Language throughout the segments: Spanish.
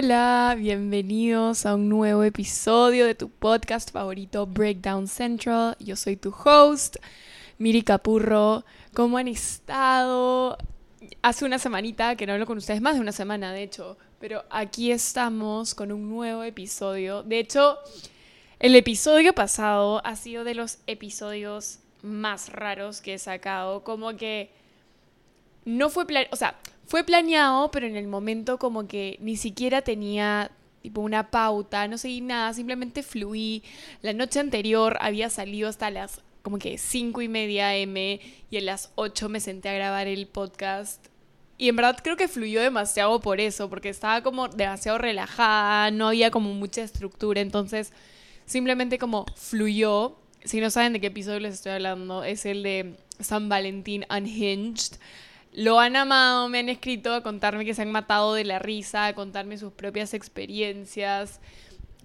Hola, bienvenidos a un nuevo episodio de tu podcast favorito Breakdown Central. Yo soy tu host, Miri Capurro. ¿Cómo han estado? Hace una semanita que no hablo con ustedes, más de una semana de hecho, pero aquí estamos con un nuevo episodio. De hecho, el episodio pasado ha sido de los episodios más raros que he sacado, como que no fue plan, o sea, fue planeado, pero en el momento como que ni siquiera tenía tipo una pauta, no seguí nada, simplemente fluí. La noche anterior había salido hasta las como que cinco y media M y a las 8 me senté a grabar el podcast. Y en verdad creo que fluyó demasiado por eso, porque estaba como demasiado relajada, no había como mucha estructura, entonces simplemente como fluyó. Si no saben de qué episodio les estoy hablando, es el de San Valentín Unhinged. Lo han amado, me han escrito a contarme que se han matado de la risa, a contarme sus propias experiencias.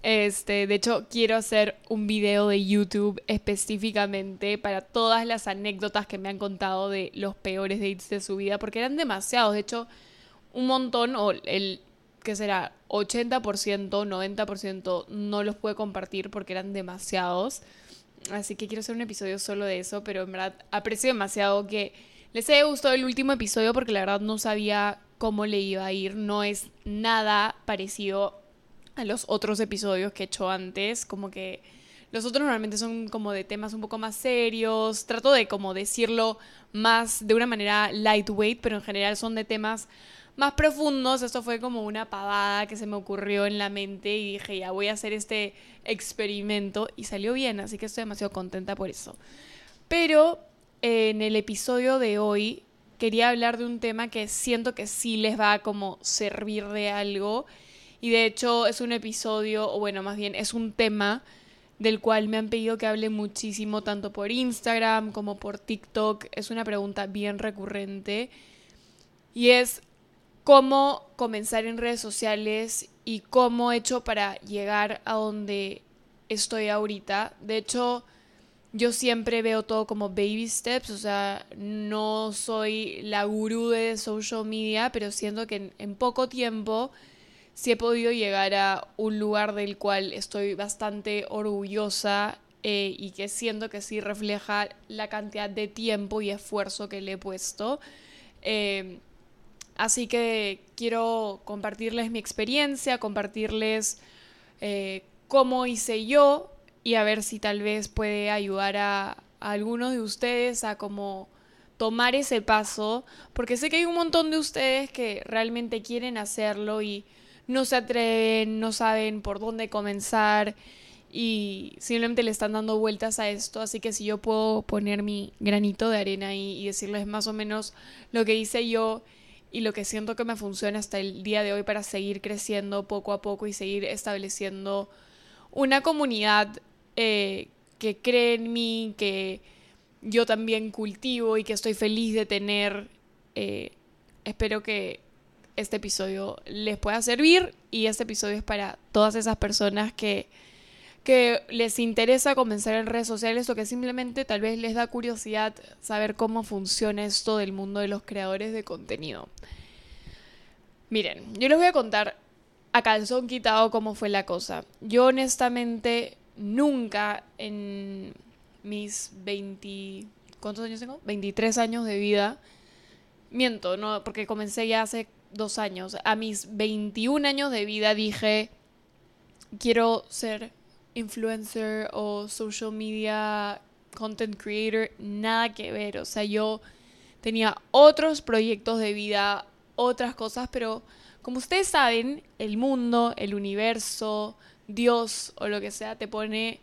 Este, de hecho, quiero hacer un video de YouTube específicamente para todas las anécdotas que me han contado de los peores dates de su vida, porque eran demasiados. De hecho, un montón, o el que será 80%, 90% no los pude compartir porque eran demasiados. Así que quiero hacer un episodio solo de eso, pero en verdad aprecio demasiado que les haya gustado el último episodio porque la verdad no sabía cómo le iba a ir. No es nada parecido a los otros episodios que he hecho antes. Como que los otros normalmente son como de temas un poco más serios. Trato de como decirlo más de una manera lightweight, pero en general son de temas más profundos. Esto fue como una pavada que se me ocurrió en la mente y dije, ya voy a hacer este experimento y salió bien, así que estoy demasiado contenta por eso. Pero en el episodio de hoy quería hablar de un tema que siento que sí les va a como servir de algo. Y de hecho es un episodio, o bueno, más bien es un tema del cual me han pedido que hable muchísimo, tanto por Instagram como por TikTok. Es una pregunta bien recurrente. Y es cómo comenzar en redes sociales y cómo he hecho para llegar a donde estoy ahorita. De hecho, yo siempre veo todo como baby steps, o sea, no soy la gurú de social media, pero siento que en, poco tiempo sí he podido llegar a un lugar del cual estoy bastante orgullosa eh, y que siento que sí refleja la cantidad de tiempo y esfuerzo que le he puesto. Eh, así que quiero compartirles mi experiencia, compartirles eh, cómo hice yo y a ver si tal vez puede ayudar a, algunos de ustedes a como tomar ese paso, porque sé que hay un montón de ustedes que realmente quieren hacerlo y no se atreven, no saben por dónde comenzar y simplemente le están dando vueltas a esto, así que si yo puedo poner mi granito de arena ahí y decirles más o menos lo que hice yo y lo que siento que me funciona hasta el día de hoy para seguir creciendo poco a poco y seguir estableciendo una comunidad eh, que cree en mí, que yo también cultivo y que estoy feliz de tener. Eh, espero que este episodio les pueda servir y este episodio es para todas esas personas que, que les interesa comenzar en redes sociales o que simplemente tal vez les da curiosidad saber cómo funciona esto del mundo de los creadores de contenido. Miren, yo les voy a contar a calzón quitado cómo fue la cosa. Yo honestamente nunca en mis 20... ¿Cuántos años tengo? 23 años de vida. Miento, no, porque comencé ya hace dos años. A mis 21 años de vida dije, quiero ser influencer o social media content creator. Nada que ver. O sea, yo tenía otros proyectos de vida, otras cosas, pero como ustedes saben, el mundo, el universo, Dios o lo que sea te pone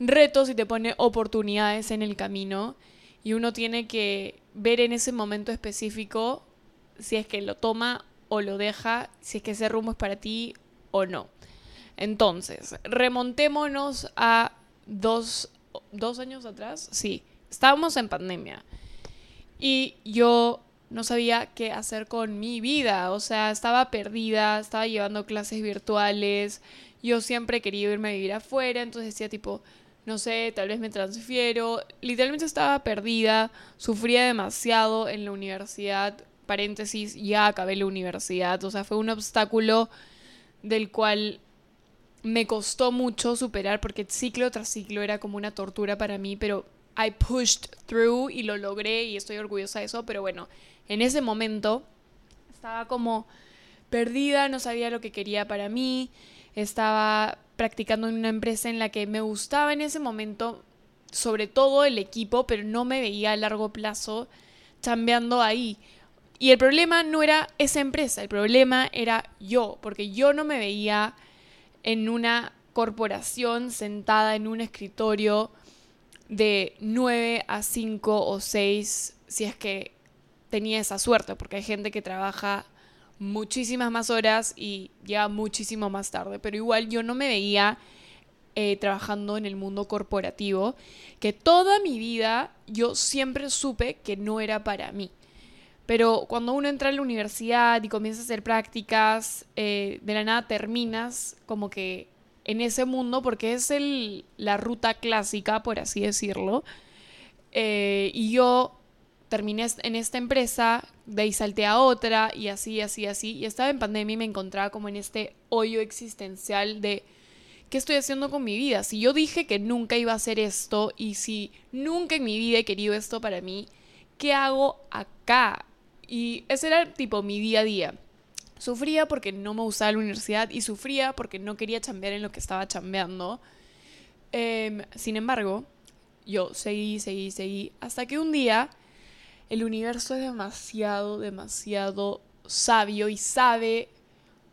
retos y te pone oportunidades en el camino y uno tiene que ver en ese momento específico si es que lo toma o lo deja, si es que ese rumbo es para ti o no. Entonces, remontémonos a dos, dos años atrás. Sí, estábamos en pandemia. Y yo no sabía qué hacer con mi vida. O sea, estaba perdida, estaba llevando clases virtuales, yo siempre quería irme a vivir afuera, entonces decía tipo, no sé, tal vez me transfiero. Literalmente estaba perdida, sufría demasiado en la universidad, paréntesis, ya acabé la universidad, o sea, fue un obstáculo del cual me costó mucho superar porque ciclo tras ciclo era como una tortura para mí, pero I pushed through y lo logré y estoy orgullosa de eso, pero bueno, en ese momento estaba como perdida, no sabía lo que quería para mí, estaba practicando en una empresa en la que me gustaba en ese momento, sobre todo el equipo, pero no me veía a largo plazo chambeando ahí. Y el problema no era esa empresa, el problema era yo, porque yo no me veía en una corporación sentada en un escritorio de 9 a 5 o 6, si es que tenía esa suerte, porque hay gente que trabaja muchísimas más horas y llega muchísimo más tarde, pero igual yo no me veía eh, trabajando en el mundo corporativo, que toda mi vida yo siempre supe que no era para mí. Pero cuando uno entra a la universidad y comienza a hacer prácticas, eh, de la nada terminas como que en ese mundo porque es el, la ruta clásica, por así decirlo. Eh, y yo terminé en esta empresa, de ahí salté a otra y así, así, así. Y estaba en pandemia y me encontraba como en este hoyo existencial de ¿qué estoy haciendo con mi vida? Si yo dije que nunca iba a hacer esto y si nunca en mi vida he querido esto para mí, ¿qué hago acá? Y ese era tipo mi día a día. Sufría porque no me gustaba la universidad y sufría porque no quería chambear en lo que estaba chambeando. Em, sin embargo, yo seguí, seguí, seguí, hasta que un día el universo es demasiado, demasiado sabio y sabe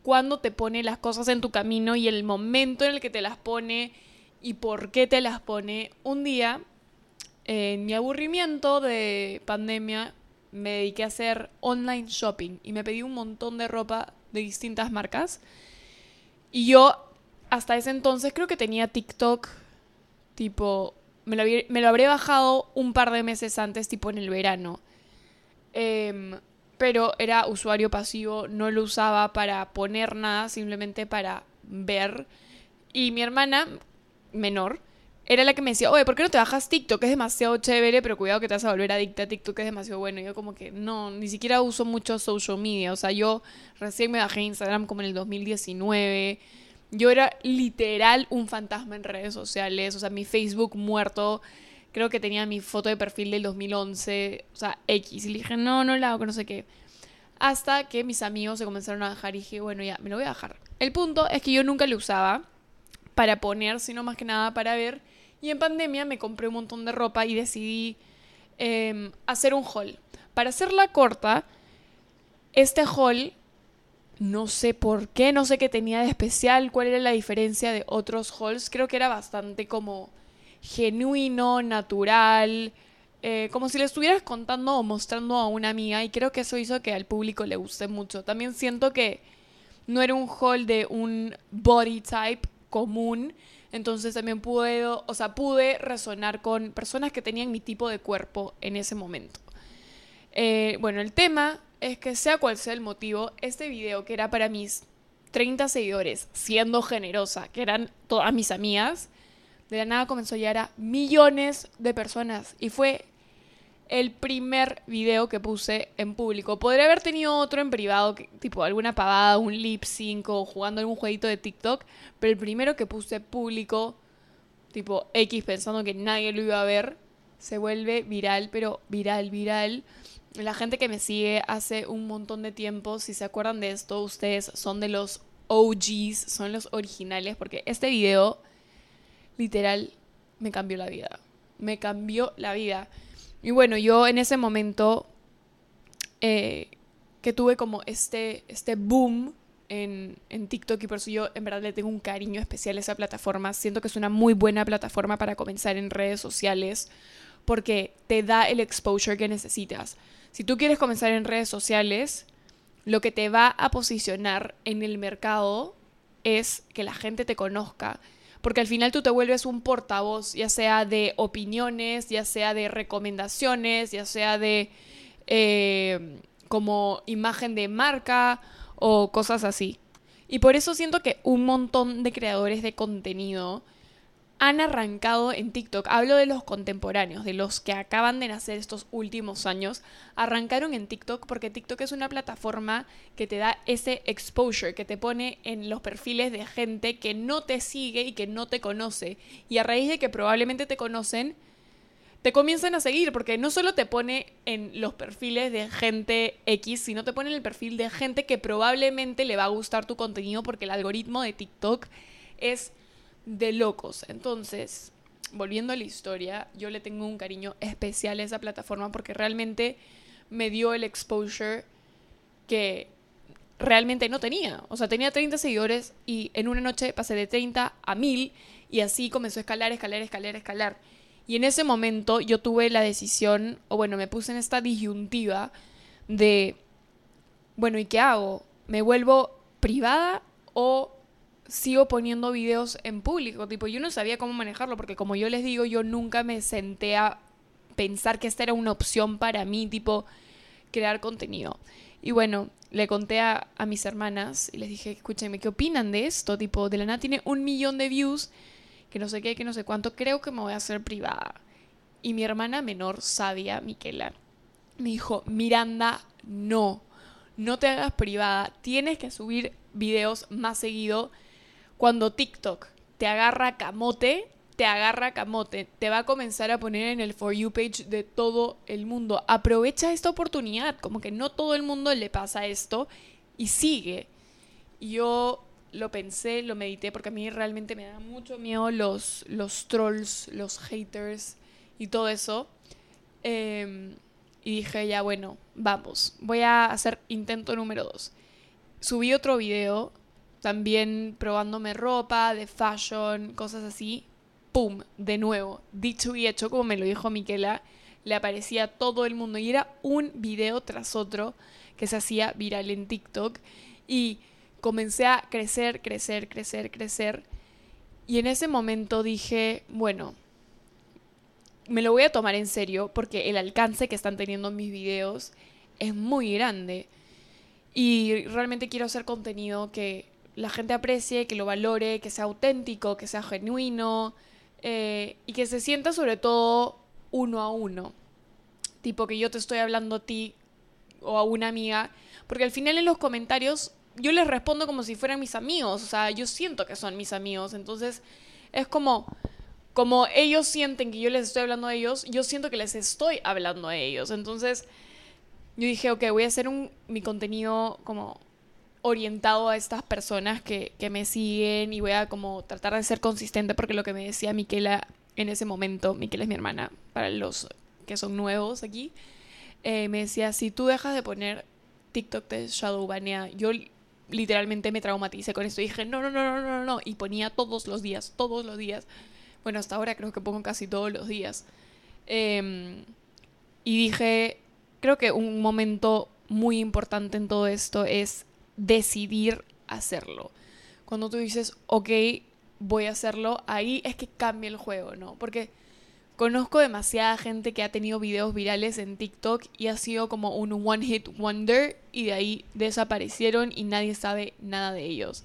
cuándo te pone las cosas en tu camino y el momento en el que te las pone y por qué te las pone. Un día, en mi aburrimiento de pandemia, me dediqué a hacer online shopping y me pedí un montón de ropa de distintas marcas. Y yo hasta ese entonces creo que tenía TikTok, tipo, me lo, me habré bajado un par de meses antes, tipo en el verano. Em, pero era usuario pasivo, no lo usaba para poner nada, simplemente para ver. Y mi hermana menor era la que me decía, oye, ¿por qué no te bajas TikTok? Es demasiado chévere, pero cuidado que te vas a volver adicta a TikTok, es demasiado bueno. Y yo como que no, ni siquiera uso mucho social media. O sea, yo recién me bajé Instagram como en el 2019. Yo era literal un fantasma en redes sociales. O sea, mi Facebook muerto. Creo que tenía mi foto de perfil del 2011. O sea, X. Y dije, no, no la hago, no sé qué. Hasta que mis amigos se comenzaron a bajar y dije, bueno, ya, me lo voy a bajar. El punto es que yo nunca lo usaba para poner, sino más que nada para ver y en pandemia me compré un montón de ropa y decidí em, hacer un haul. Para hacerla corta, este haul, no sé por qué, no sé qué tenía de especial, cuál era la diferencia de otros hauls. Creo que era bastante como genuino, natural, eh, como si le estuvieras contando o mostrando a una amiga y creo que eso hizo que al público le guste mucho. También siento que no era un haul de un body type común, entonces también pude, o sea, pude resonar con personas que tenían mi tipo de cuerpo en ese momento. Eh, bueno, el tema es que sea cual sea el motivo, este video que era para mis 30 seguidores, siendo generosa, que eran todas mis amigas, de la nada comenzó a llegar a millones de personas. Y fue el primer video que puse en público. Podría haber tenido otro en privado, tipo alguna pavada, un lip sync o jugando algún jueguito de TikTok, pero el primero que puse público, tipo X pensando que nadie lo iba a ver, se vuelve viral, pero viral, viral. La gente que me sigue hace un montón de tiempo, si se acuerdan de esto, ustedes son de los OGs, son los originales, porque este video literal me cambió la vida. Me cambió la vida. Y bueno, yo en ese momento eh, que tuve como este, este boom en, en, TikTok y por eso yo en verdad le tengo un cariño especial a esa plataforma. Siento que es una muy buena plataforma para comenzar en redes sociales porque te da el exposure que necesitas. Si tú quieres comenzar en redes sociales, lo que te va a posicionar en el mercado es que la gente te conozca porque al final tú te vuelves un portavoz, ya sea de opiniones, ya sea de recomendaciones, ya sea de eh, como imagen de marca o cosas así. Y por eso siento que un montón de creadores de contenido han arrancado en TikTok, hablo de los contemporáneos, de los que acaban de nacer estos últimos años, arrancaron en TikTok porque TikTok es una plataforma que te da ese exposure, que te pone en los perfiles de gente que no te sigue y que no te conoce. Y a raíz de que probablemente te conocen, te comienzan a seguir, porque no solo te pone en los perfiles de gente X, sino te pone en el perfil de gente que probablemente le va a gustar tu contenido porque el algoritmo de TikTok es de locos. Entonces, volviendo a la historia, yo le tengo un cariño especial a esa plataforma porque realmente me dio el exposure que realmente no tenía. O sea, tenía 30 seguidores y en una noche pasé de 30 a 1000 y así comenzó a escalar, escalar, escalar, escalar. Y en ese momento yo tuve la decisión, o bueno, me puse en esta disyuntiva de, bueno, ¿y qué hago? ¿Me vuelvo privada o sigo poniendo videos en público. Tipo, yo no sabía cómo manejarlo porque como yo les digo, yo nunca me senté a pensar que esta era una opción para mí, tipo, crear contenido. Y bueno, le conté a, a mis hermanas y les dije, escúchenme, ¿qué opinan de esto? Tipo, de la nada tiene un millón de views, que no sé qué, que no sé cuánto, creo que me voy a hacer privada. Y mi hermana menor, sabia, Miquela, me dijo, Miranda, no, no te hagas privada, tienes que subir videos más seguido cuando TikTok te agarra camote, te agarra camote, te va a comenzar a poner en el For You page de todo el mundo. Aprovecha esta oportunidad, como que no todo el mundo le pasa esto y sigue. yo lo pensé, lo medité, porque a mí realmente me da mucho miedo los, los trolls, los haters y todo eso. Em, y dije, ya bueno, vamos, voy a hacer intento número dos. Subí otro video también probándome ropa, de fashion, cosas así. ¡Pum! De nuevo, dicho y hecho, como me lo dijo Miquela, le aparecía a todo el mundo y era un video tras otro que se hacía viral en TikTok y comencé a crecer, crecer, crecer, crecer. Y en ese momento dije, bueno, me lo voy a tomar en serio porque el alcance que están teniendo mis videos es muy grande. Y realmente quiero hacer contenido que la gente aprecie, que lo valore, que sea auténtico, que sea genuino eh, y que se sienta sobre todo uno a uno. Tipo que yo te estoy hablando a ti o a una amiga, porque al final en los comentarios yo les respondo como si fueran mis amigos, o sea, yo siento que son mis amigos, entonces es como como ellos sienten que yo les estoy hablando a ellos, yo siento que les estoy hablando a ellos. Entonces, yo dije, ok, voy a hacer un, mi contenido como orientado a estas personas que, me siguen y voy a como tratar de ser consistente porque lo que me decía Miquela en ese momento, Miquela es mi hermana, para los que son nuevos aquí, eh, me decía, si tú dejas de poner TikTok de Shadowbania, yo literalmente me traumaticé con esto y dije, no, no, no, no, no, no, y ponía todos los días, todos los días. Bueno, hasta ahora creo que pongo casi todos los días. Em, y dije, creo que un momento muy importante en todo esto es decidir hacerlo. Cuando tú dices, ok, voy a hacerlo, ahí es que cambia el juego, ¿no? Porque conozco demasiada gente que ha tenido videos virales en TikTok y ha sido como un one hit wonder y de ahí desaparecieron y nadie sabe nada de ellos.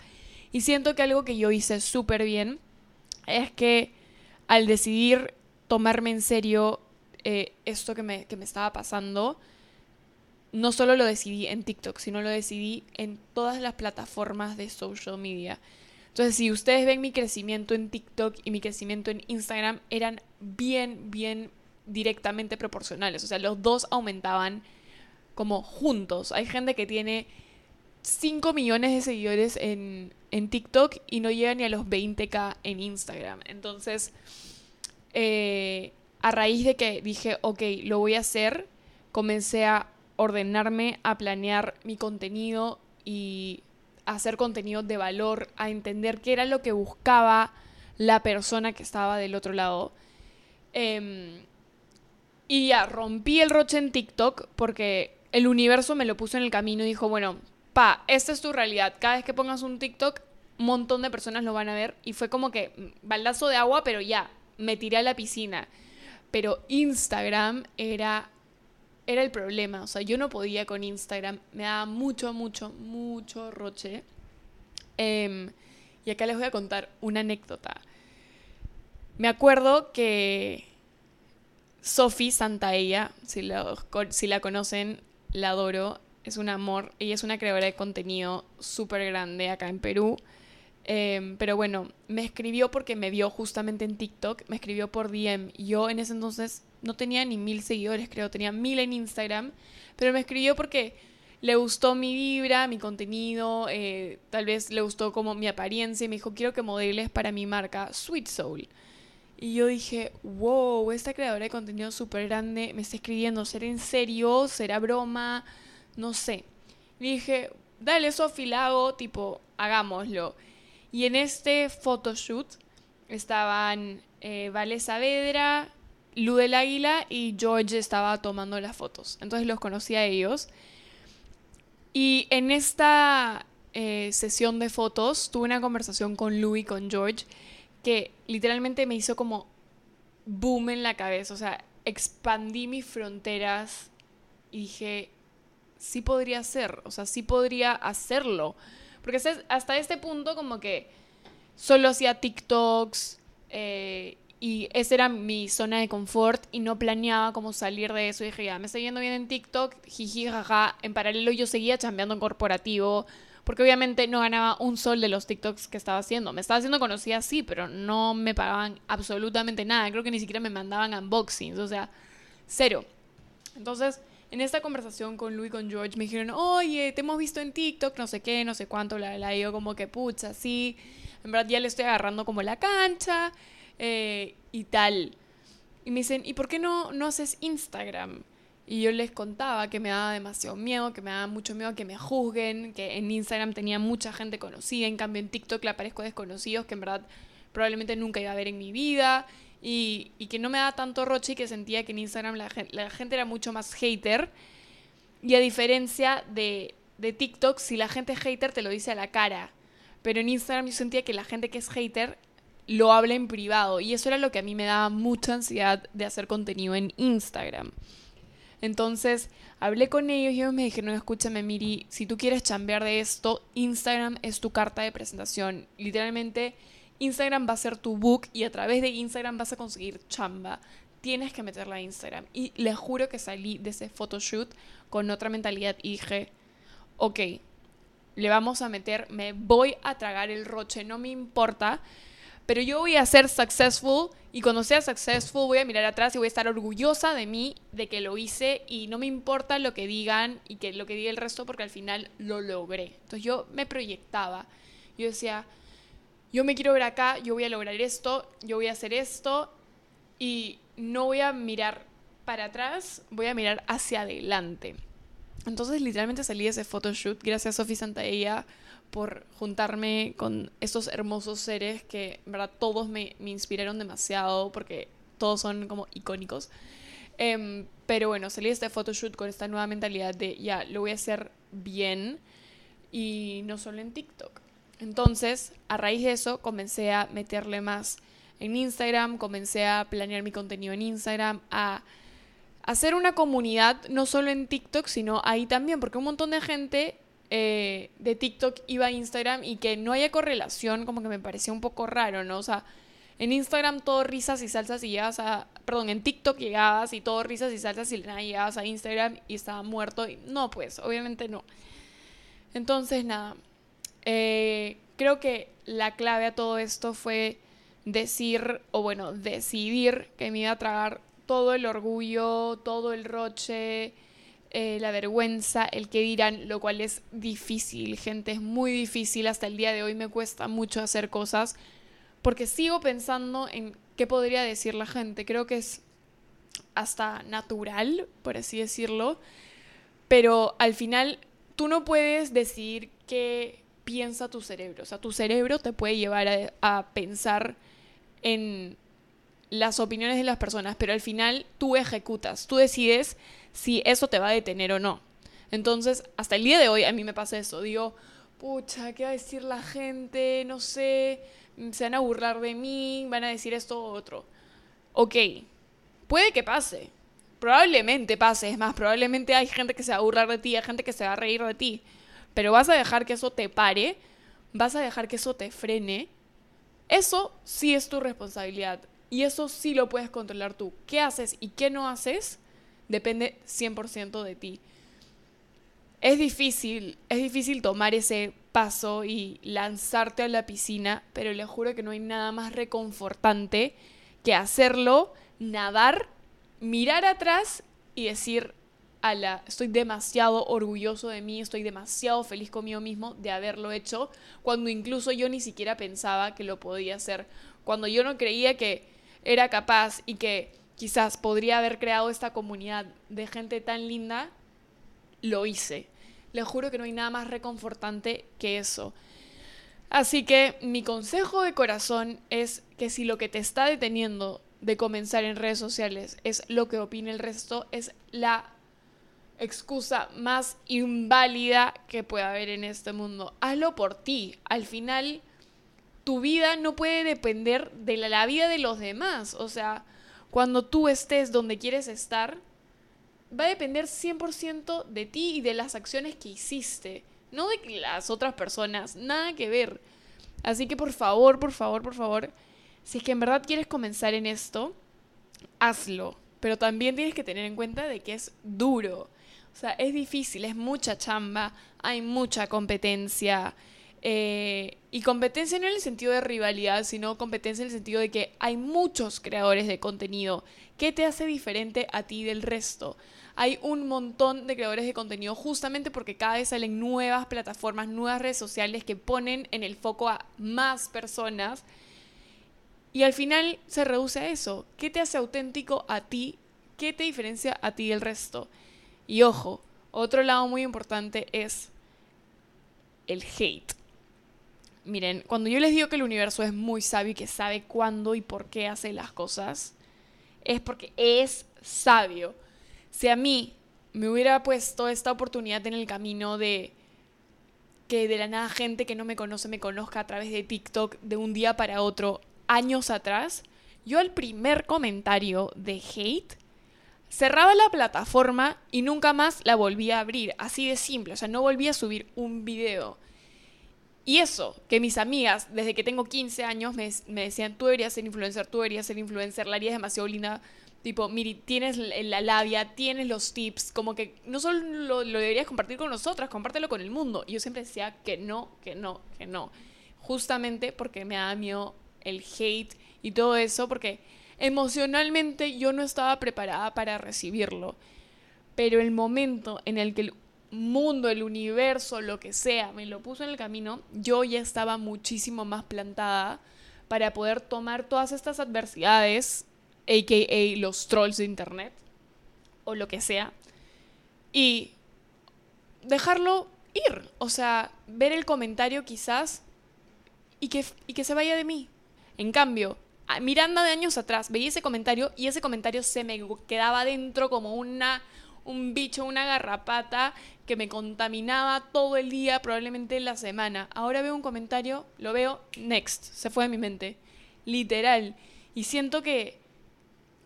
Y siento que algo que yo hice súper bien es que al decidir tomarme en serio eh, esto que me, que me estaba pasando, no solo lo decidí en TikTok, sino lo decidí en todas las plataformas de social media. Entonces, si ustedes ven mi crecimiento en TikTok y mi crecimiento en Instagram, eran bien, bien directamente proporcionales. O sea, los dos aumentaban como juntos. Hay gente que tiene 5 millones de seguidores en, en TikTok y no llega ni a los 20k en Instagram. Entonces, eh, a raíz de que dije, ok, lo voy a hacer, comencé a ordenarme a planear mi contenido y hacer contenido de valor, a entender qué era lo que buscaba la persona que estaba del otro lado. Em, y ya, rompí el roche en TikTok porque el universo me lo puso en el camino y dijo, bueno, pa, esta es tu realidad. Cada vez que pongas un TikTok, un montón de personas lo van a ver. Y fue como que mm, baldazo de agua, pero ya, me tiré a la piscina. Pero Instagram era era el problema. O sea, yo no podía con Instagram. Me daba mucho, mucho, mucho roche. Em, y acá les voy a contar una anécdota. me acuerdo que Sophie Santaella, si la, si la conocen, la adoro, es un amor. Ella es una creadora de contenido súper grande acá en Perú. Em, pero bueno, me escribió porque me vio justamente en TikTok, me escribió por DM. Yo en ese entonces no tenía ni mil seguidores, creo, tenía mil en Instagram, pero me escribió porque le gustó mi vibra, mi contenido, eh, tal vez le gustó como mi apariencia y me dijo, quiero que modeles para mi marca Sweet Soul. Y yo dije, wow, esta creadora de contenido súper grande me está escribiendo, ¿será en serio? ¿Será broma? No sé. Y dije, dale, Sofi, la tipo, hagámoslo. Y en este photoshoot estaban eh, Vale Saavedra, Lu del Águila y George estaba tomando las fotos. Entonces los conocí a ellos. Y en esta eh, sesión de fotos tuve una conversación con Lu y con George que literalmente me hizo como boom en la cabeza. O sea, expandí mis fronteras y dije, sí podría ser, o sea, sí podría hacerlo. Porque hasta este punto como que solo hacía TikToks eh, y esa era mi zona de confort y no planeaba cómo salir de eso. Y dije, ya, me estoy yendo bien en TikTok, jiji, jaja. En paralelo yo seguía chambeando en corporativo, porque obviamente no ganaba un sol de los TikToks que estaba haciendo. Me estaba haciendo conocida, sí, pero no me pagaban absolutamente nada. Creo que ni siquiera me mandaban unboxings, o sea, cero. Entonces, en esta conversación con Louis y con George me dijeron, oye, te hemos visto en TikTok, no sé qué, no sé cuánto, la, la, yo como que, pucha, sí, en verdad ya le estoy agarrando como la cancha eh, y tal. Y me dicen, ¿y por qué no, no haces Instagram? Y yo les contaba que me daba demasiado miedo, que me daba mucho miedo que me juzguen, que en Instagram tenía mucha gente conocida, en cambio en TikTok le aparezco desconocidos que en verdad probablemente nunca iba a ver en mi vida. Y, y que no me daba tanto roche y que sentía que en Instagram la gente, era mucho más hater. Y a diferencia de, de TikTok, si la gente es hater te lo dice a la cara. Pero en Instagram yo sentía que la gente que es hater lo habla en privado. Y eso era lo que a mí me daba mucha ansiedad de hacer contenido en Instagram. Entonces hablé con ellos y ellos me dijeron, escúchame Miri, si tú quieres chambear de esto, Instagram es tu carta de presentación. Literalmente, Instagram va a ser tu book y a través de Instagram vas a conseguir chamba. Tienes que meterla a Instagram. Y les juro que salí de ese photoshoot con otra mentalidad y dije, ok, le vamos a meter, me voy a tragar el roche, no me importa pero yo voy a ser successful y cuando sea successful voy a mirar atrás y voy a estar orgullosa de mí, de que lo hice y no me importa lo que digan y que lo que diga el resto porque al final lo logré. Entonces yo me proyectaba. Yo decía, yo me quiero ver acá, yo voy a lograr esto, yo voy a hacer esto y no voy a mirar para atrás, voy a mirar hacia adelante. Entonces literalmente salí de ese photoshoot gracias a Sofía Santaella por juntarme con estos hermosos seres que, en verdad, todos me, inspiraron demasiado porque todos son como icónicos. Em, pero bueno, salí de este photoshoot con esta nueva mentalidad de ya, lo voy a hacer bien y no solo en TikTok. Entonces, a raíz de eso, comencé a meterle más en Instagram, comencé a planear mi contenido en Instagram, a hacer una comunidad no solo en TikTok, sino ahí también, porque un montón de gente eh, de TikTok iba a Instagram y que no haya correlación, como que me parecía un poco raro, ¿no? O sea, en Instagram todo risas y salsas y llegabas a. Perdón, en TikTok llegabas y todo risas y salsas y nada, llegabas a Instagram y estaba muerto. Y, no, pues, obviamente no. Entonces, nada. Eh, creo que la clave a todo esto fue decir, o bueno, decidir que me iba a tragar todo el orgullo, todo el roche eh, la vergüenza, el que dirán, lo cual es difícil, gente, es muy difícil. Hasta el día de hoy me cuesta mucho hacer cosas porque sigo pensando en qué podría decir la gente. Creo que es hasta natural, por así decirlo, pero al final tú no puedes decir qué piensa tu cerebro. O sea, tu cerebro te puede llevar a pensar en las opiniones de las personas, pero al final tú ejecutas, tú decides si eso te va a detener o no. Entonces, hasta el día de hoy a mí me pasa eso. Digo, pucha, ¿qué va a decir la gente? No sé, se van a burlar de mí, van a decir esto u otro. Ok, puede que pase. Probablemente pase, es más, probablemente hay gente que se va a burlar de ti, hay gente que se va a reír de ti. Pero vas a dejar que eso te pare, vas a dejar que eso te frene. Eso sí es tu responsabilidad. Y eso sí lo puedes controlar tú. ¿Qué haces y qué no haces? Depende 100% de ti. Es difícil, es difícil tomar ese paso y lanzarte a la piscina, pero le juro que no hay nada más reconfortante que hacerlo, nadar, mirar atrás y decir, la estoy demasiado orgulloso de mí, estoy demasiado feliz conmigo mismo de haberlo hecho, cuando incluso yo ni siquiera pensaba que lo podía hacer, cuando yo no creía que era capaz y que quizás podría haber creado esta comunidad de gente tan linda, lo hice. Les juro que no hay nada más reconfortante que eso. Así que mi consejo de corazón es que si lo que te está deteniendo de comenzar en redes sociales es lo que opina el resto, es la excusa más inválida que pueda haber en este mundo. Hazlo por ti. Al final, tu vida no puede depender de la, vida de los demás. O sea, cuando tú estés donde quieres estar, va a depender 100% de ti y de las acciones que hiciste, no de las otras personas, nada que ver. Así que por favor, por favor, por favor, si es que en verdad quieres comenzar en esto, hazlo. Pero también tienes que tener en cuenta de que es duro. O sea, es difícil, es mucha chamba, hay mucha competencia. Eh, y competencia no en el sentido de rivalidad, sino competencia en el sentido de que hay muchos creadores de contenido. ¿Qué te hace diferente a ti del resto? Hay un montón de creadores de contenido justamente porque cada vez salen nuevas plataformas, nuevas redes sociales que ponen en el foco a más personas. Y al final se reduce a eso. ¿Qué te hace auténtico a ti? ¿Qué te diferencia a ti del resto? Y ojo, otro lado muy importante es el hate. Miren, cuando yo les digo que el universo es muy sabio y que sabe cuándo y por qué hace las cosas, es porque es sabio. Si a mí me hubiera puesto esta oportunidad en el camino de que de la nada gente que no me conoce me conozca a través de TikTok de un día para otro, años atrás, yo al primer comentario de hate cerraba la plataforma y nunca más la volví a abrir, así de simple, o sea, no volví a subir un video. Y eso, que mis amigas, desde que tengo 15 años, me, decían, tú deberías ser influencer, tú deberías ser influencer, la haría demasiado linda. Tipo, Miri, tienes la labia, tienes los tips, como que no solo lo, deberías compartir con nosotras, compártelo con el mundo. Y yo siempre decía que no, que no, que no. Justamente porque me da miedo el hate y todo eso, porque emocionalmente yo no estaba preparada para recibirlo. Pero el momento en el que mundo, el universo, lo que sea, me lo puso en el camino, yo ya estaba muchísimo más plantada para poder tomar todas estas adversidades, aka los trolls de internet, o lo que sea, y dejarlo ir. O sea, ver el comentario quizás y que, y que se vaya de mí. En cambio, Miranda de años atrás veía ese comentario y ese comentario se me quedaba dentro como una, un bicho, una garrapata que me contaminaba todo el día, probablemente la semana. Ahora veo un comentario, lo veo, next, se fue de mi mente. Literal. Y siento que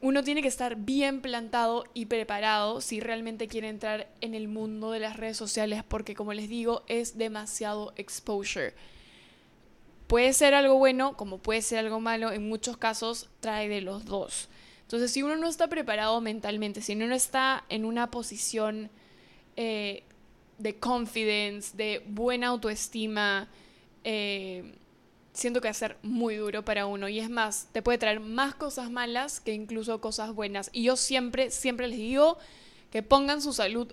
uno tiene que estar bien plantado y preparado si realmente quiere entrar en el mundo de las redes sociales porque como les digo es demasiado exposure. Puede ser algo bueno como puede ser algo malo, en muchos casos trae de los dos. Entonces, si uno no está preparado mentalmente, si uno no está en una posición eh, de confidence, de buena autoestima, eh, siento que va a ser muy duro para uno. Y es más, te puede traer más cosas malas que incluso cosas buenas. Y yo siempre, siempre les digo que pongan su salud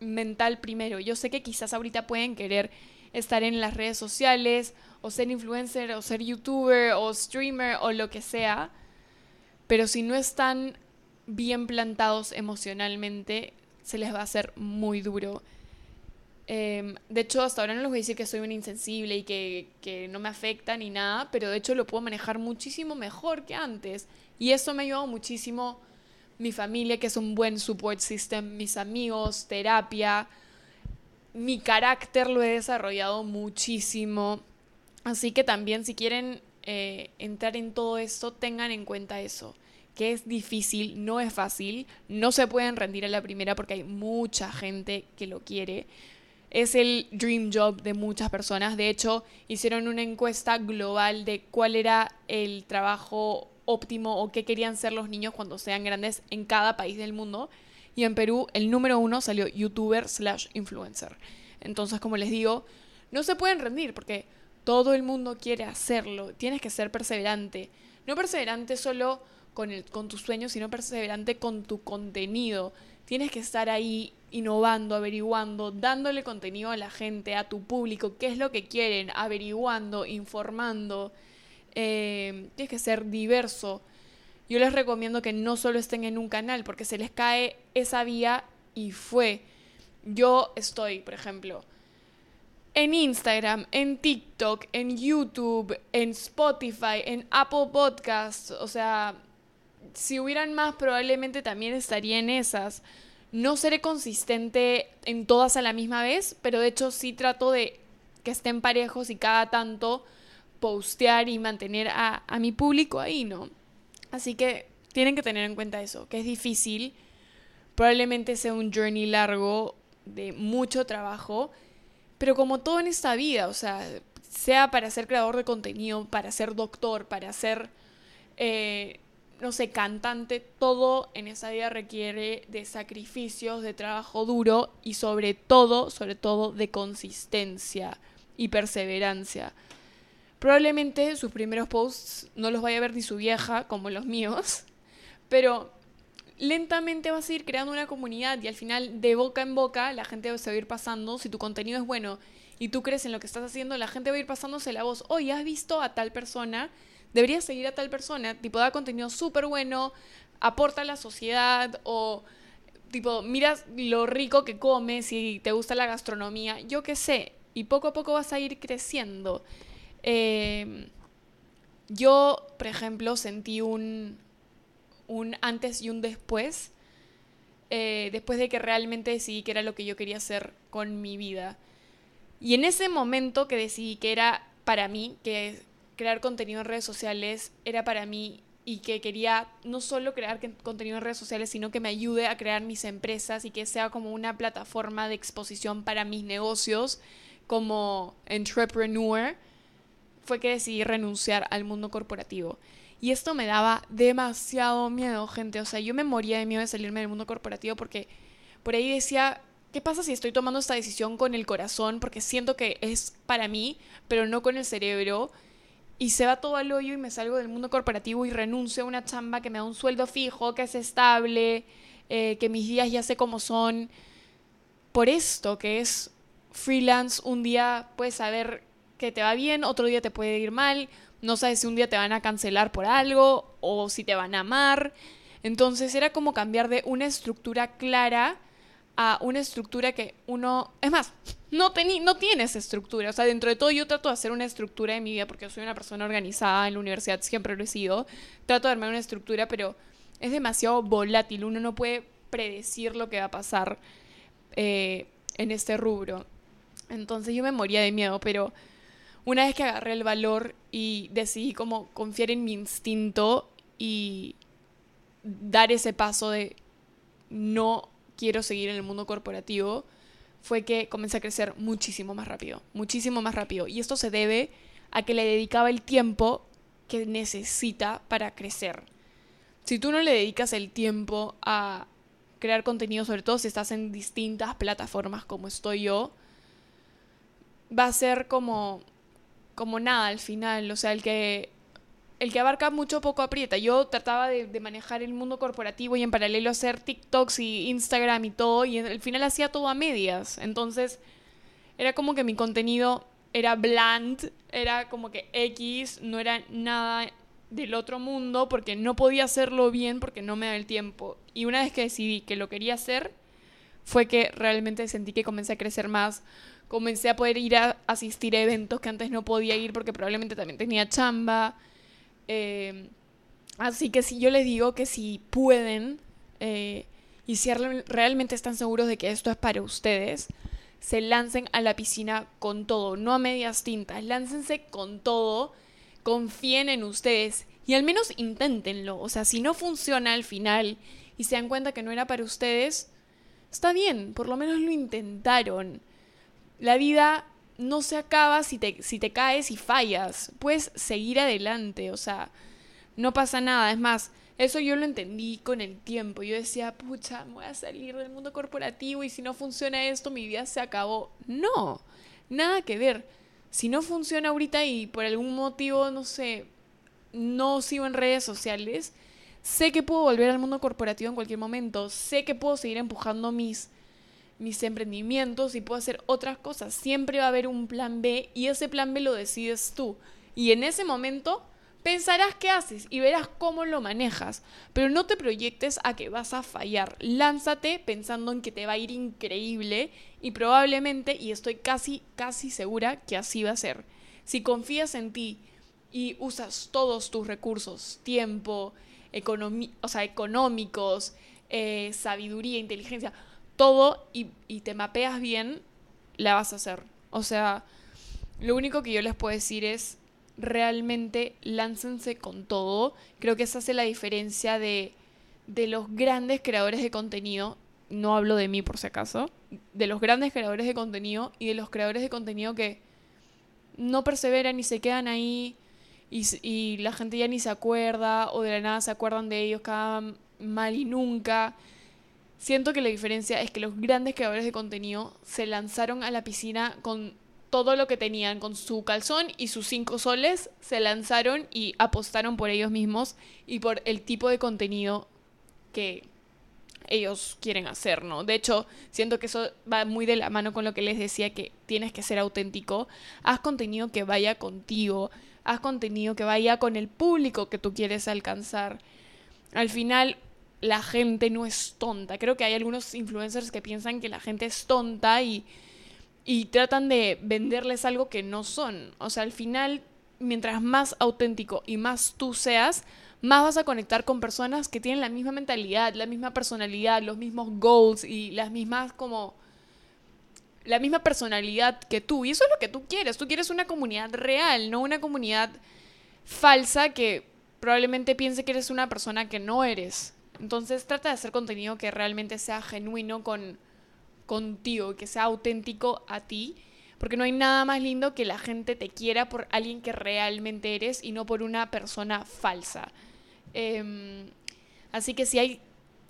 mental primero. Yo sé que quizás ahorita pueden querer estar en las redes sociales o ser influencer o ser youtuber o streamer o lo que sea, pero si no están bien plantados emocionalmente, se les va a hacer muy duro. Em, de hecho, hasta ahora no les voy a decir que soy un insensible y que, que, no me afecta ni nada, pero de hecho lo puedo manejar muchísimo mejor que antes. Y eso me ha ayudado muchísimo mi familia, que es un buen support system, mis amigos, terapia. Mi carácter lo he desarrollado muchísimo. Así que también si quieren eh, entrar en todo esto, tengan en cuenta eso, que es difícil, no es fácil, no se pueden rendir a la primera porque hay mucha gente que lo quiere. Es el dream job de muchas personas. De hecho, hicieron una encuesta global de cuál era el trabajo óptimo o qué querían ser los niños cuando sean grandes en cada país del mundo. Y en Perú el número uno salió youtuber slash influencer. Entonces, como les digo, no se pueden rendir porque todo el mundo quiere hacerlo. Tienes que ser perseverante. No perseverante solo con, el, con tus sueños, sino perseverante con tu contenido. Tienes que estar ahí innovando, averiguando, dándole contenido a la gente, a tu público, qué es lo que quieren, averiguando, informando. Eh, tienes que ser diverso. Yo les recomiendo que no solo estén en un canal, porque se les cae esa vía y fue. Yo estoy, por ejemplo, en Instagram, en TikTok, en YouTube, en Spotify, en Apple Podcasts. O sea, si hubieran más, probablemente también estaría en esas. No seré consistente en todas a la misma vez, pero de hecho sí trato de que estén parejos y cada tanto postear y mantener a, a mi público ahí, ¿no? Así que tienen que tener en cuenta eso, que es difícil. Probablemente sea un journey largo de mucho trabajo, pero como todo en esta vida, o sea, sea para ser creador de contenido, para ser doctor, para ser, eh, no sé, cantante, todo en esta vida requiere de sacrificios, de trabajo duro y sobre todo, sobre todo de consistencia y perseverancia. Probablemente sus primeros posts no los vaya a ver ni su vieja, como los míos, pero lentamente vas a ir creando una comunidad y al final de boca en boca la gente se va a ir pasando, si tu contenido es bueno y tú crees en lo que estás haciendo, la gente va a ir pasándose la voz, oye, ¿has visto a tal persona? Deberías seguir a tal persona, tipo, da contenido súper bueno, aporta a la sociedad o tipo, miras lo rico que comes, si te gusta la gastronomía, yo qué sé, y poco a poco vas a ir creciendo. Em, yo, por ejemplo, sentí un, un antes y un después, eh, después de que realmente decidí que era lo que yo quería hacer con mi vida. Y en ese momento que decidí que era para mí, que crear contenido en redes sociales era para mí y que quería no solo crear contenido en redes sociales, sino que me ayude a crear mis empresas y que sea como una plataforma de exposición para mis negocios como entrepreneur fue que decidí renunciar al mundo corporativo. Y esto me daba demasiado miedo, gente. O sea, yo me moría de miedo de salirme del mundo corporativo porque por ahí decía, ¿qué pasa si estoy tomando esta decisión con el corazón? Porque siento que es para mí, pero no con el cerebro. Y se va todo al hoyo y me salgo del mundo corporativo y renuncio a una chamba que me da un sueldo fijo, que es estable, eh, que mis días ya sé cómo son. Por esto, que es freelance, un día puedes saber que te va bien, otro día te puede ir mal, no sabes si un día te van a cancelar por algo o si te van a amar. Entonces era como cambiar de una estructura clara a una estructura que uno... Es más, no, no tienes estructura. O sea, dentro de todo yo trato de hacer una estructura de mi vida porque soy una persona organizada en la universidad, siempre lo he sido. Trato de armar una estructura, pero es demasiado volátil. Uno no puede predecir lo que va a pasar eh, en este rubro. Entonces yo me moría de miedo, pero una vez que agarré el valor y decidí como confiar en mi instinto y dar ese paso de no quiero seguir en el mundo corporativo, fue que comencé a crecer muchísimo más rápido, muchísimo más rápido. Y esto se debe a que le dedicaba el tiempo que necesita para crecer. Si tú no le dedicas el tiempo a crear contenido, sobre todo si estás en distintas plataformas como estoy yo, va a ser como como nada al final, o sea, el que, el que abarca mucho poco aprieta. Yo trataba de, manejar el mundo corporativo y en paralelo hacer TikToks y Instagram y todo, y al final hacía todo a medias. Entonces, era como que mi contenido era bland, era como que X, no era nada del otro mundo porque no podía hacerlo bien porque no me da el tiempo. Y una vez que decidí que lo quería hacer, fue que realmente sentí que comencé a crecer más, comencé a poder ir a asistir a eventos que antes no podía ir porque probablemente también tenía chamba. Eh, así que si yo les digo que si pueden eh, y si realmente están seguros de que esto es para ustedes, se lancen a la piscina con todo, no a medias tintas, láncense con todo, confíen en ustedes y al menos inténtenlo. O sea, si no funciona al final y se dan cuenta que no era para ustedes, está bien, por lo menos lo intentaron. La vida no se acaba si te, caes y fallas. Puedes seguir adelante, o sea, no pasa nada. Es más, eso yo lo entendí con el tiempo. Yo decía, pucha, voy a salir del mundo corporativo y si no funciona esto, mi vida se acabó. No, nada que ver. Si no funciona ahorita y por algún motivo, no sé, no sigo en redes sociales, sé que puedo volver al mundo corporativo en cualquier momento. Sé que puedo seguir empujando mis, mis emprendimientos y puedo hacer otras cosas. Siempre va a haber un plan B y ese plan B lo decides tú. Y en ese momento Pensarás qué haces y verás cómo lo manejas, pero no te proyectes a que vas a fallar. Lánzate pensando en que te va a ir increíble y probablemente, y estoy casi, casi segura que así va a ser. Si confías en ti y usas todos tus recursos, tiempo, o sea, económicos, eh, sabiduría, inteligencia, todo y, y te mapeas bien, la vas a hacer. O sea, lo único que yo les puedo decir es realmente láncense con todo. Creo que esa hace la diferencia de, de los grandes creadores de contenido. No hablo de mí por si acaso. De los grandes creadores de contenido y de los creadores de contenido que no perseveran y se quedan ahí y, y la gente ya ni se acuerda o de la nada se acuerdan de ellos cada mal y nunca. Siento que la diferencia es que los grandes creadores de contenido se lanzaron a la piscina con todo lo que tenían con su calzón y sus cinco soles, se lanzaron y apostaron por ellos mismos y por el tipo de contenido que ellos quieren hacer, ¿no? De hecho, siento que eso va muy de la mano con lo que les decía, que tienes que ser auténtico. Haz contenido que vaya contigo, haz contenido que vaya con el público que tú quieres alcanzar. Al final, la gente no es tonta. Creo que hay algunos influencers que piensan que la gente es tonta y y tratan de venderles algo que no son. O sea, al final, mientras más auténtico y más tú seas, más vas a conectar con personas que tienen la misma mentalidad, la misma personalidad, los mismos goals y las mismas como la misma personalidad que tú. Y eso es lo que tú quieres. Tú quieres una comunidad real, no una comunidad falsa que probablemente piense que eres una persona que no eres. Entonces trata de hacer contenido que realmente sea genuino con contigo, que sea auténtico a ti, porque no hay nada más lindo que la gente te quiera por alguien que realmente eres y no por una persona falsa. Em, así que si hay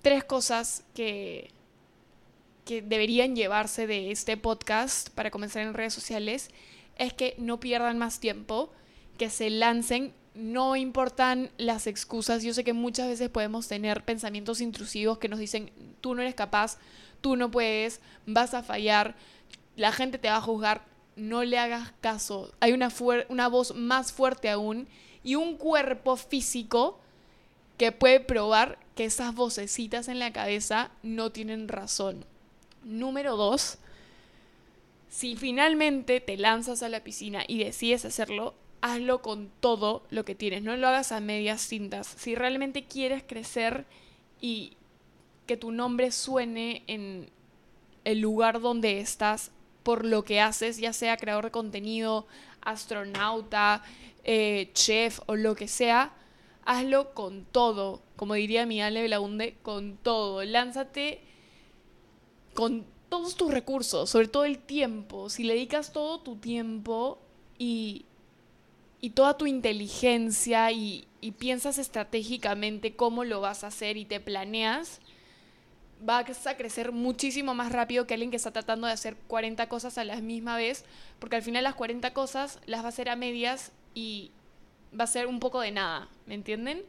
tres cosas que, que deberían llevarse de este podcast para comenzar en redes sociales, es que no pierdan más tiempo, que se lancen no importan las excusas. Yo sé que muchas veces podemos tener pensamientos intrusivos que nos dicen, tú no eres capaz, tú no puedes, vas a fallar, la gente te va a juzgar, no le hagas caso. Hay una, una voz más fuerte aún y un cuerpo físico que puede probar que esas vocecitas en la cabeza no tienen razón. Número dos, si finalmente te lanzas a la piscina y decides hacerlo, hazlo con todo lo que tienes, no lo hagas a medias cintas. Si realmente quieres crecer y que tu nombre suene en el lugar donde estás por lo que haces, ya sea creador de contenido, astronauta, eh, chef o lo que sea, hazlo con todo. Como diría mi Ale Blaunde, con todo. Lánzate con todos tus recursos, sobre todo el tiempo. Si le dedicas todo tu tiempo y, y toda tu inteligencia y, piensas estratégicamente cómo lo vas a hacer y te planeas, vas a crecer muchísimo más rápido que alguien que está tratando de hacer 40 cosas a la misma vez, porque al final las 40 cosas las va a hacer a medias y va a ser un poco de nada, ¿me entienden?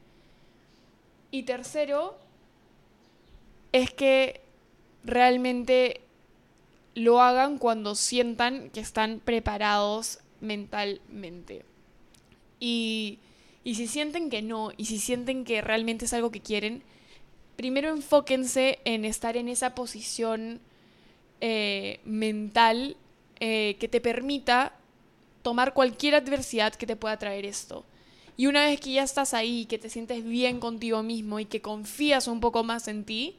Y tercero, es que realmente lo hagan cuando sientan que están preparados mentalmente. Y, si sienten que no, y si sienten que realmente es algo que quieren, primero enfóquense en estar en esa posición eh, mental eh, que te permita tomar cualquier adversidad que te pueda traer esto. Y una vez que ya estás ahí, que te sientes bien contigo mismo y que confías un poco más en ti,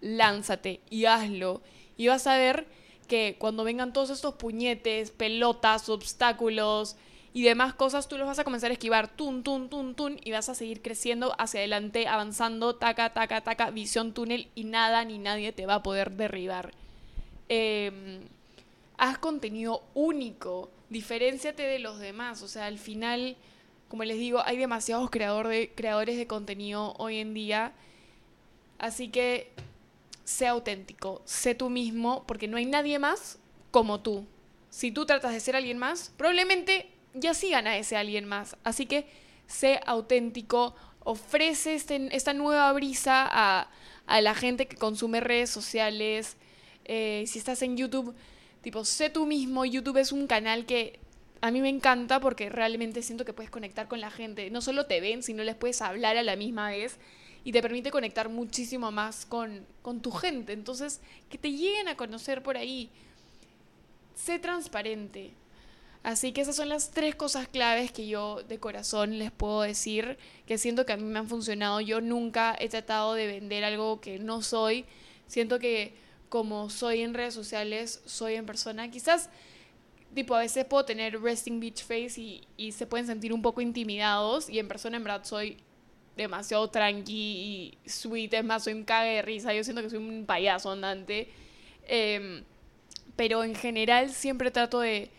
lánzate y hazlo. Y vas a ver que cuando vengan todos estos puñetes, pelotas, obstáculos, y demás cosas, tú los vas a comenzar a esquivar, tun, tun, tun, tun, y vas a seguir creciendo hacia adelante, avanzando, taca, taca, taca, visión túnel, y nada ni nadie te va a poder derribar. Em, haz contenido único, diferenciate de los demás, o sea, al final como les digo, hay demasiados creador de, creadores de contenido hoy en día. Así que sé auténtico, sé tú mismo, porque no hay nadie más como tú. Si tú tratas de ser alguien más, probablemente ya sigan a ese alguien más. Así que sé auténtico, ofrece este, esta nueva brisa a, a, la gente que consume redes sociales. Eh, si estás en YouTube, tipo, sé tú mismo. YouTube es un canal que a mí me encanta porque realmente siento que puedes conectar con la gente. No solo te ven, sino les puedes hablar a la misma vez y te permite conectar muchísimo más con, con tu gente. Entonces, que te lleguen a conocer por ahí. Sé transparente. Así que esas son las tres cosas claves que yo de corazón les puedo decir, que siento que a mí me han funcionado. Yo nunca he tratado de vender algo que no soy. Siento que como soy en redes sociales, soy en persona. Quizás, tipo, a veces puedo tener resting beach face y, se pueden sentir un poco intimidados y en persona en verdad soy demasiado tranqui y sweet. Es más, soy un cague de risa. Yo siento que soy un payaso andante. Em, pero en general siempre trato de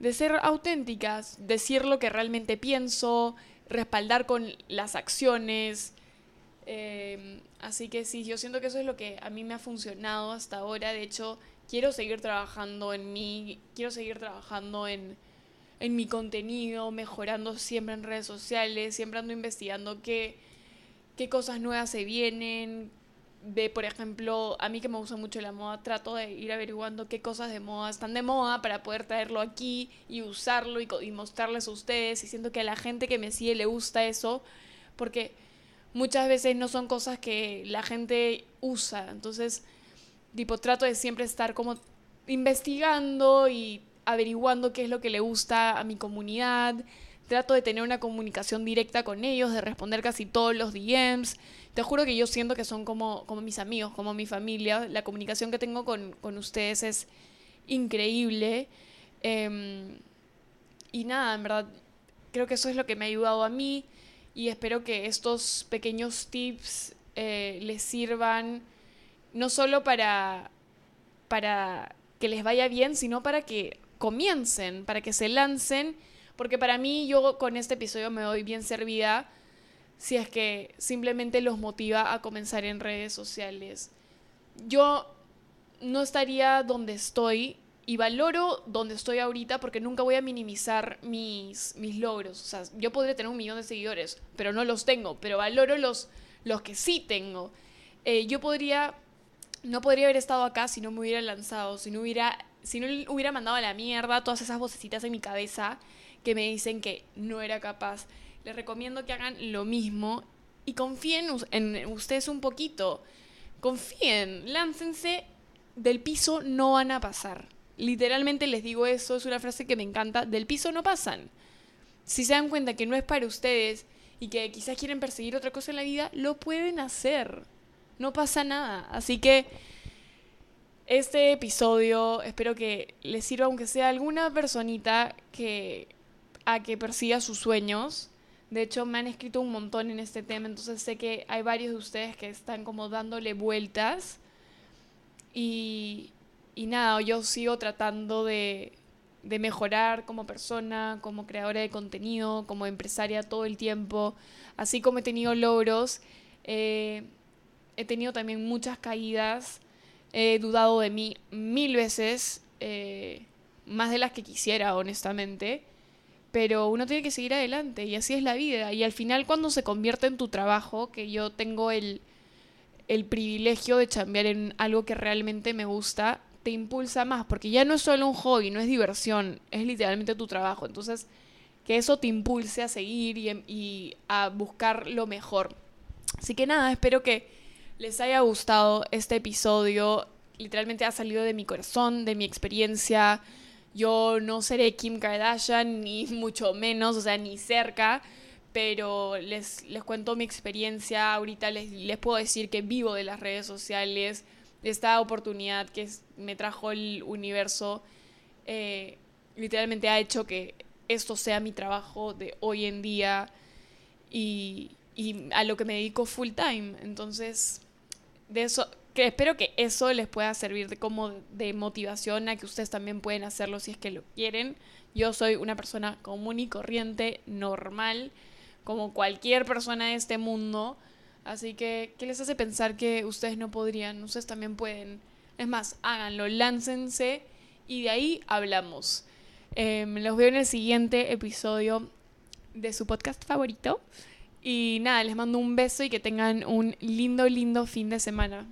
de ser auténticas, decir lo que realmente pienso, respaldar con las acciones. Em, así que sí, yo siento que eso es lo que a mí me ha funcionado hasta ahora. De hecho, quiero seguir trabajando en mí, quiero seguir trabajando en, en mi contenido, mejorando siempre en redes sociales, siempre ando investigando qué, qué cosas nuevas se vienen, de, por ejemplo, a mí que me gusta mucho la moda, trato de ir averiguando qué cosas de moda están de moda para poder traerlo aquí y usarlo y, mostrarles a ustedes. Y siento que a la gente que me sigue le gusta eso, porque muchas veces no son cosas que la gente usa. Entonces, tipo, trato de siempre estar como investigando y averiguando qué es lo que le gusta a mi comunidad. Trato de tener una comunicación directa con ellos, de responder casi todos los DMs te juro que yo siento que son como, como mis amigos, como mi familia. La comunicación que tengo con, ustedes es increíble. Em, y nada, en verdad, creo que eso es lo que me ha ayudado a mí y espero que estos pequeños tips eh, les sirvan no solo para, para que les vaya bien, sino para que comiencen, para que se lancen, porque para mí yo con este episodio me doy bien servida si es que simplemente los motiva a comenzar en redes sociales. Yo no estaría donde estoy y valoro donde estoy ahorita porque nunca voy a minimizar mis, mis logros. O sea, yo podría tener un millón de seguidores, pero no los tengo, pero valoro los, los que sí tengo. Eh, yo podría, no podría haber estado acá si no me hubiera lanzado, si no hubiera, si no hubiera mandado a la mierda todas esas vocecitas en mi cabeza que me dicen que no era capaz les recomiendo que hagan lo mismo y confíen en ustedes un poquito. Confíen, láncense, del piso no van a pasar. Literalmente les digo eso, es una frase que me encanta, del piso no pasan. Si se dan cuenta que no es para ustedes y que quizás quieren perseguir otra cosa en la vida, lo pueden hacer. No pasa nada. Así que este episodio espero que les sirva aunque sea alguna personita que a que persiga sus sueños de hecho, me han escrito un montón en este tema, entonces sé que hay varios de ustedes que están como dándole vueltas. Y, y nada, yo sigo tratando de, de mejorar como persona, como creadora de contenido, como empresaria todo el tiempo. Así como he tenido logros, eh, he tenido también muchas caídas. He dudado de mí mil veces, eh, más de las que quisiera, honestamente pero uno tiene que seguir adelante y así es la vida. Y al final cuando se convierte en tu trabajo, que yo tengo el, el privilegio de chambear en algo que realmente me gusta, te impulsa más, porque ya no es solo un hobby, no es diversión, es literalmente tu trabajo. Entonces, que eso te impulse a seguir y, y a buscar lo mejor. Así que nada, espero que les haya gustado este episodio. Literalmente ha salido de mi corazón, de mi experiencia yo no seré Kim Kardashian, ni mucho menos, o sea, ni cerca, pero les, les cuento mi experiencia. Ahorita les, les puedo decir que vivo de las redes sociales, esta oportunidad que me trajo el universo. Eh, literalmente ha hecho que esto sea mi trabajo de hoy en día y a lo que me dedico full time. Entonces, de eso, que espero que eso les pueda servir de, como de motivación a que ustedes también pueden hacerlo si es que lo quieren. Yo soy una persona común y corriente, normal, como cualquier persona de este mundo. Así que, ¿qué les hace pensar que ustedes no podrían? Ustedes también pueden. Es más, háganlo, láncense y de ahí hablamos. Em, los veo en el siguiente episodio de su podcast favorito. Y nada, les mando un beso y que tengan un lindo, lindo fin de semana.